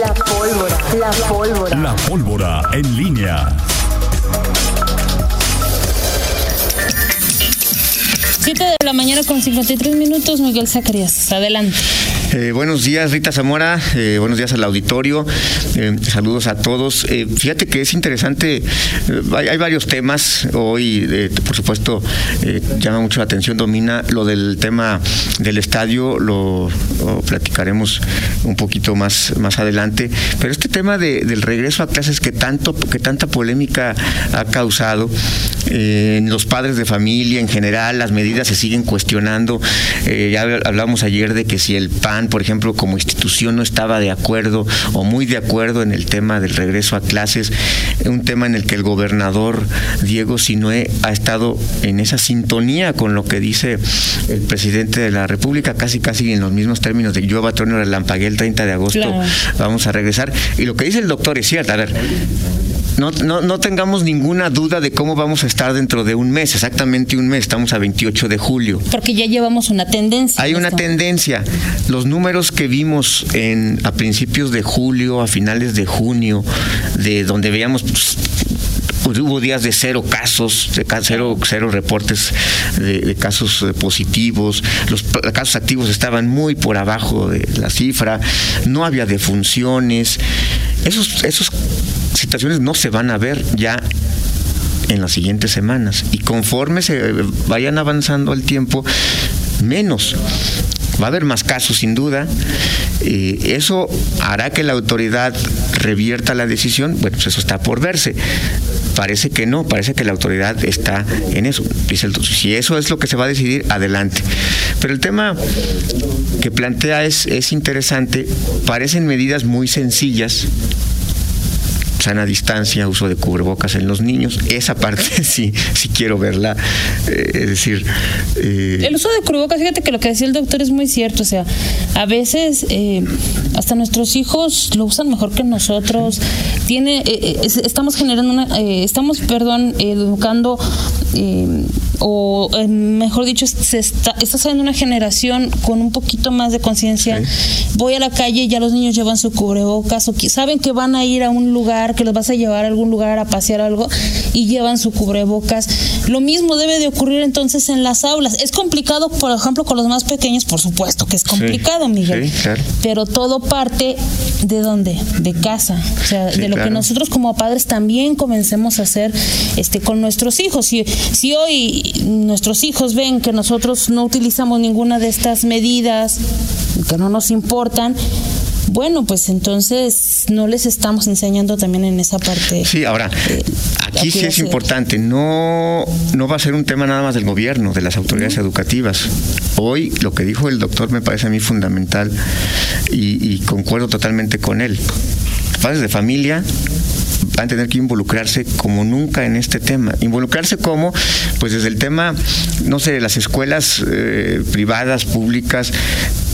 La pólvora. La pólvora. La pólvora en línea. 7 de la mañana con 53 minutos, Miguel Zacarías. Adelante. Eh, buenos días, Rita Zamora. Eh, buenos días al auditorio. Eh, saludos a todos. fíjate que es interesante. Hay, varios temas. Hoy, por supuesto, llama mucho la atención, domina lo del tema del estadio. Lo, platicaremos un poquito más, más adelante. Pero este tema del regreso a clases que tanto, que tanta polémica ha causado en los padres de familia en general, las medidas se siguen cuestionando. ya hablamos ayer de que si el PAN por ejemplo, como institución no estaba de acuerdo o muy de acuerdo en el tema del regreso a clases, un tema en el que el gobernador Diego Sinue ha estado en esa sintonía con lo que dice el presidente de la República, casi casi en los mismos términos de yo Tronio relampagué el 30 de agosto, vamos a regresar. Y lo que dice el doctor es cierto, a ver, no, no, no, tengamos ninguna duda de cómo vamos a estar dentro de un mes, exactamente un mes, estamos a 28 de julio. Porque ya llevamos una tendencia. Hay una tendencia. Los números que vimos en, a principios de julio, a finales de junio, de donde veíamos pues, hubo días de cero casos, de cero, cero reportes de, casos eh, positivos, los casos activos estaban muy por abajo de la cifra, no había defunciones. Esos, esos situaciones no se van a ver ya en las siguientes semanas. Y conforme se vayan avanzando el tiempo, menos. Va a haber más casos, sin duda. y eso hará que la autoridad revierta la decisión. Bueno, pues eso está por verse. Parece que no, parece que la autoridad está en eso. Dice si eso es lo que se va a decidir, adelante. Pero el tema que plantea es, es interesante. Parecen medidas muy sencillas, sana distancia, uso de cubrebocas en los niños. Esa parte sí, sí quiero verla. Eh, es decir. Eh, el uso de cubrebocas, fíjate que lo que decía el doctor es muy cierto. O sea, a veces eh, hasta nuestros hijos lo usan mejor que nosotros. Tiene, estamos generando una, estamos, perdón, educando o mejor dicho, se está, está saliendo una generación con un poquito más de conciencia. Voy a la calle y ya los niños llevan su cubrebocas o saben que van a ir a un lugar que los vas a llevar a algún lugar a pasear algo y llevan su cubrebocas. Lo mismo debe de ocurrir entonces en las aulas. Es complicado, por ejemplo, con los más pequeños, por supuesto que es complicado, Miguel. Pero todo parte de dónde? De casa. O sea, de lo que nosotros como padres también comencemos a hacer este con nuestros hijos. Si, si hoy nuestros hijos ven que nosotros no utilizamos ninguna de estas medidas, que no nos importan, bueno, pues entonces no les estamos enseñando también en esa parte. Sí, ahora, eh, aquí sí es importante, no, no va a ser un tema nada más del gobierno, de las autoridades educativas. Hoy lo que dijo el doctor me parece a mí fundamental y, y concuerdo totalmente con él. Padres de familia van a tener que involucrarse como nunca en este tema. Involucrarse como, pues desde el tema, no sé, las escuelas eh, privadas, públicas,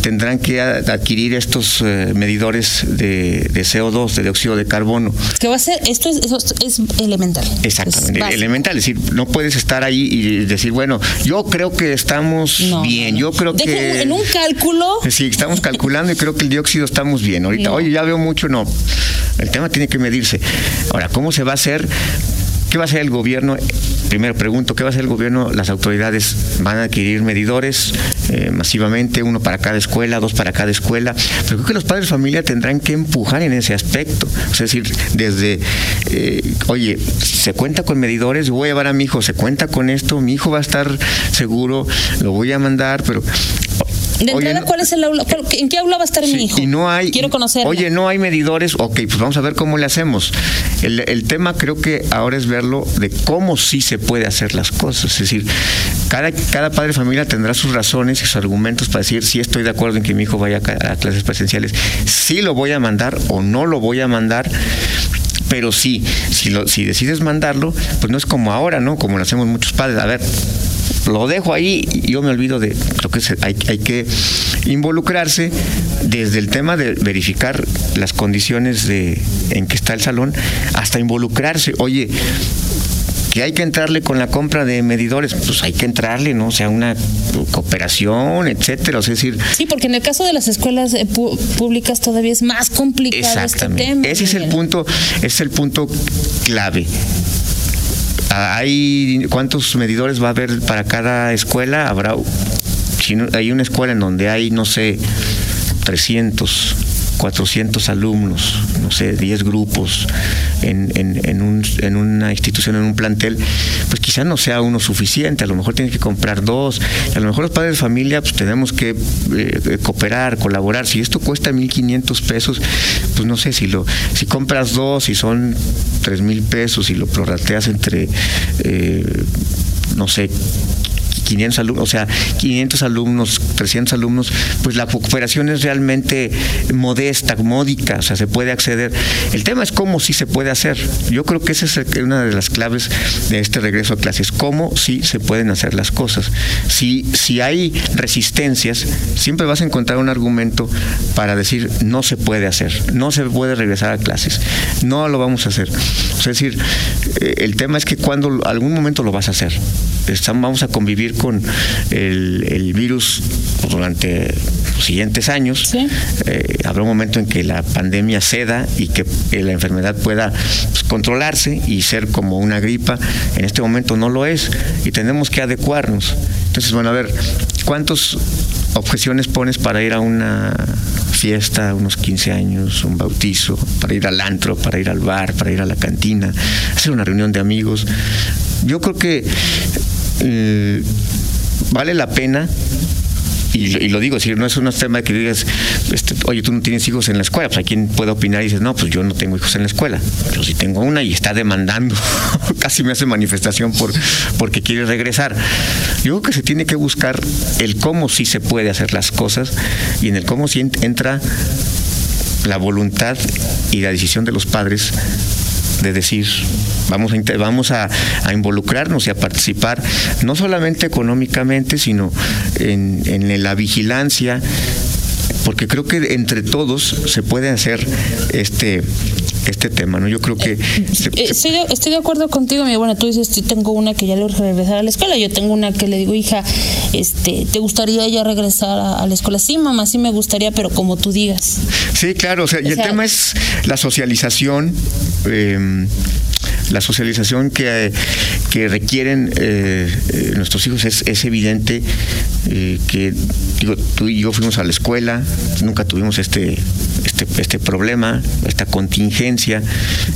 tendrán que adquirir estos eh, medidores de, CO2, de dióxido de carbono. ¿Qué va a ser? Esto es, es elemental. Exactamente, elemental. Es decir, no puedes estar ahí y decir, bueno, yo creo que estamos bien, yo creo que... En un cálculo... Sí, estamos calculando y creo que el dióxido estamos bien. Ahorita, oye, ya veo mucho, no. El tema tiene que medirse. Ahora, ¿cómo se va a hacer? ¿Qué va a hacer el gobierno? Primero pregunto, ¿qué va a hacer el gobierno? Las autoridades van a adquirir medidores eh, masivamente, uno para cada escuela, dos para cada escuela, pero creo que los padres de familia tendrán que empujar en ese aspecto. Es decir, desde, eh, oye, se cuenta con medidores, voy a llevar a mi hijo, se cuenta con esto, mi hijo va a estar seguro, lo voy a mandar, pero de entrada, ¿cuál es el aula? ¿En qué aula va a estar mi hijo? Y no hay. Quiero conocer. Oye, no hay medidores. Ok, pues vamos a ver cómo le hacemos. El, tema creo que ahora es verlo de cómo sí se puede hacer las cosas. Es decir, cada, cada padre de familia tendrá sus razones y sus argumentos para decir si estoy de acuerdo en que mi hijo vaya a clases presenciales, si lo voy a mandar o no lo voy a mandar pero sí, si, lo, decides mandarlo, pues no es como ahora, ¿no? Como lo hacemos muchos padres. A ver, lo dejo ahí y yo me olvido de, creo que hay, hay que involucrarse desde el tema de verificar las condiciones de, en que está el salón hasta involucrarse. Oye, que hay que entrarle con la compra de medidores, pues hay que entrarle, ¿no? O sea, una cooperación, etcétera. O sea, es decir. Sí, porque en el caso de las escuelas eh, públicas todavía es más complicado este tema. Ese es el punto, es el punto clave. Ah, hay cuántos medidores va a haber para cada escuela habrá si hay una escuela en donde hay no sé 300 400 alumnos, no sé, 10 grupos en, en, un, en, una institución, en un plantel, pues quizá no sea uno suficiente, a lo mejor tiene que comprar dos, a lo mejor los padres de familia pues tenemos que eh, cooperar, colaborar, si esto cuesta 1.500 pesos, pues no sé, si, lo, si compras dos y son 3.000 pesos y lo prorrateas entre, eh, no sé, 500 alumnos, o sea, 500 alumnos, 300 alumnos, pues la cooperación es realmente modesta, módica, o sea, se puede acceder. El tema es cómo sí se puede hacer. Yo creo que esa es una de las claves de este regreso a clases, cómo sí se pueden hacer las cosas. Si, si hay resistencias, siempre vas a encontrar un argumento para decir no se puede hacer, no se puede regresar a clases, no lo vamos a hacer. es decir, eh, el tema es que cuando algún momento lo vas a hacer, vamos a convivir con el, virus durante los siguientes años. Eh, habrá un momento en que la pandemia ceda y que la enfermedad pueda pues, controlarse y ser como una gripa. En este momento no lo es y tenemos que adecuarnos. Entonces, bueno, a ver, ¿cuántas objeciones pones para ir a una fiesta, unos 15 años, un bautizo, para ir al antro, para ir al bar, para ir a la cantina, hacer una reunión de amigos? Yo creo que vale la pena y, lo digo, si no es un tema que digas, este, oye, tú no tienes hijos en la escuela, pues hay quien puede opinar y dices, no, pues yo no tengo hijos en la escuela, pero si tengo una y está demandando, casi me hace manifestación por porque quiere regresar. Yo creo que se tiene que buscar el cómo sí se puede hacer las cosas y en el cómo sí entra la voluntad y la decisión de los padres de decir, vamos a, vamos a, involucrarnos y a participar, no solamente económicamente, sino en, en la vigilancia, porque creo que entre todos se puede hacer este este tema, ¿no? Yo creo que... Eh, estoy, de, acuerdo contigo, mi bueno, tú dices, yo tengo una que ya le urge regresar a la escuela, yo tengo una que le digo, hija, este, ¿te gustaría ya regresar a, la escuela? Sí, mamá, sí me gustaría, pero como tú digas. Sí, claro, o sea, y el tema es la socialización. Eh, la socialización que, que requieren eh, eh, nuestros hijos es, es evidente eh, que digo, tú y yo fuimos a la escuela, nunca tuvimos este, este, este problema, esta contingencia,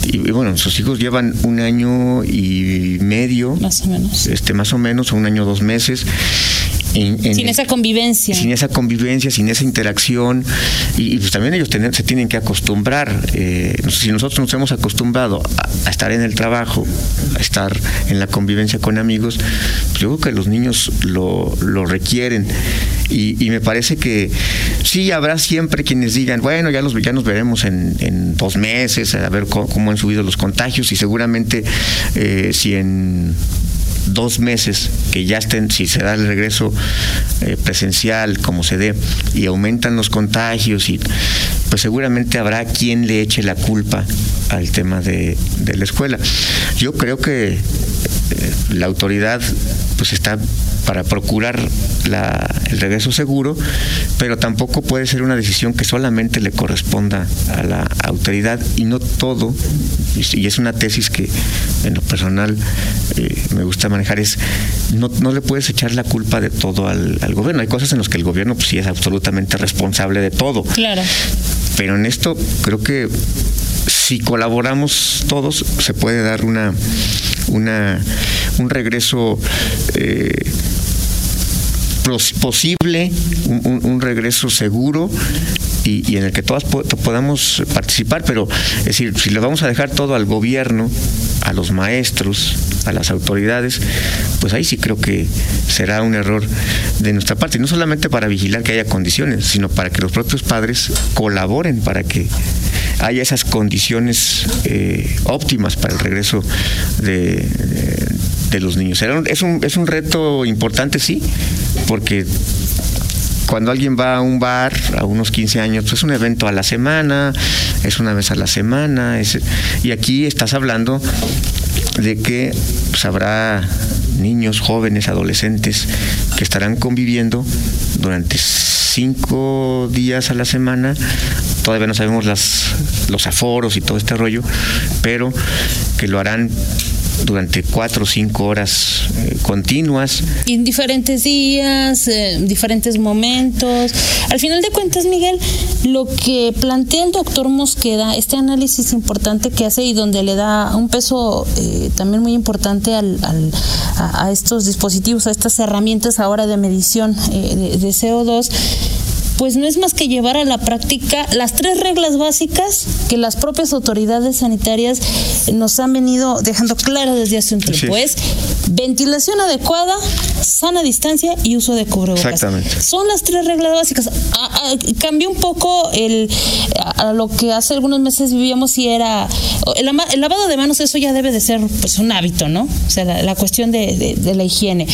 y, bueno, nuestros hijos llevan un año y medio, más o menos, este, más o menos, un año, dos meses, sin esa convivencia. Sin esa convivencia, sin esa interacción. Y, pues también ellos se tienen que acostumbrar. Eh, si nosotros nos hemos acostumbrado a, estar en el trabajo, a estar en la convivencia con amigos, pues yo creo que los niños lo, requieren. Y, me parece que sí habrá siempre quienes digan, bueno, ya, los, ya nos veremos en, dos meses, a ver cómo, han subido los contagios y seguramente eh, si en dos meses que ya estén, si se da el regreso eh, presencial como se dé y aumentan los contagios y pues seguramente habrá quien le eche la culpa al tema de, de la escuela. Yo creo que eh, la autoridad pues está para procurar el regreso seguro, pero tampoco puede ser una decisión que solamente le corresponda a la autoridad y no todo, y es una tesis que en lo personal eh, me gusta manejar, es no, no, le puedes echar la culpa de todo al, gobierno. Hay cosas en las que el gobierno pues, sí es absolutamente responsable de todo. Claro. Pero en esto creo que si colaboramos todos, se puede dar una, una un regreso eh, posible, un, regreso seguro y, en el que todas podamos participar, pero es decir, si le vamos a dejar todo al gobierno, a los maestros, a las autoridades, pues ahí sí creo que será un error de nuestra parte, no solamente para vigilar que haya condiciones, sino para que los propios padres colaboren para que haya esas condiciones eh, óptimas para el regreso de, de, los niños. Es un, es un reto importante, sí, porque cuando alguien va a un bar a unos 15 años, pues es un evento a la semana, es una vez a la semana, y aquí estás hablando de que pues, habrá niños, jóvenes, adolescentes que estarán conviviendo durante cinco días a la semana. Todavía no sabemos las, los aforos y todo este rollo, pero que lo harán durante cuatro o cinco horas eh, continuas. En diferentes días, eh, diferentes momentos. Al final de cuentas, Miguel, lo que plantea el doctor Mosqueda, este análisis importante que hace y donde le da un peso eh, también muy importante al, a, estos dispositivos, a estas herramientas ahora de medición de, de CO2, pues no es más que llevar a la práctica las tres reglas básicas que las propias autoridades sanitarias nos han venido dejando claras desde hace un tiempo. Es ventilación adecuada, sana distancia y uso de cubrebocas. Exactamente. Son las tres reglas básicas. cambió un poco el a, lo que hace algunos meses vivíamos y era el, lavado de manos, eso ya debe de ser pues un hábito, ¿no? O sea, la, cuestión de, de, la higiene.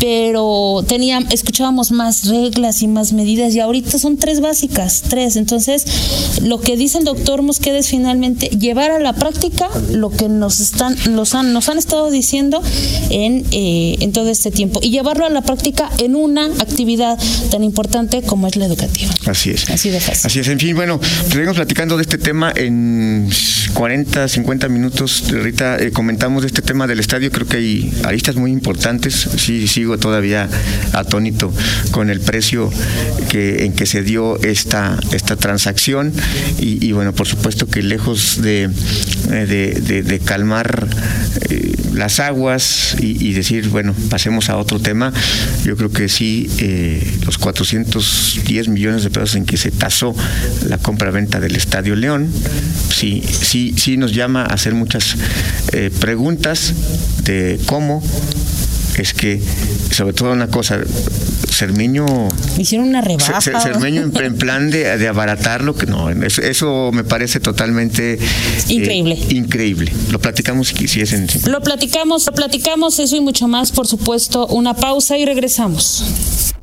Pero tenía, escuchábamos más reglas y más medidas y ahorita son tres básicas, tres. Entonces, lo que dice el doctor Mosqueda es finalmente llevar a la práctica lo que nos están, los han, nos han estado diciendo en, eh, en todo este tiempo y llevarlo a la práctica en una actividad tan importante como es la educativa. Así es. Así de fácil. Así es. En fin, bueno, seguimos platicando de este tema en 40, 50 minutos. Ahorita eh, comentamos de este tema del estadio. Creo que hay aristas muy importantes. Sí, sigo todavía atónito con el precio que, en que se dio esta, esta transacción. Y, bueno, por supuesto que lejos de, eh, de, calmar eh, las aguas y, decir, bueno, pasemos a otro tema, yo creo que sí, eh, los 410 millones de pesos en que se tasó la compra-venta del Estadio León, sí, sí, sí nos llama a hacer muchas preguntas de cómo es que, sobre todo una cosa, Cermeño. Hicieron una rebaja. Cermeño en, plan de, abaratarlo, que no, eso, me parece totalmente. Eh, increíble. increíble. Lo platicamos si, si es en. Lo platicamos, lo platicamos, eso y mucho más, por supuesto. Una pausa y regresamos.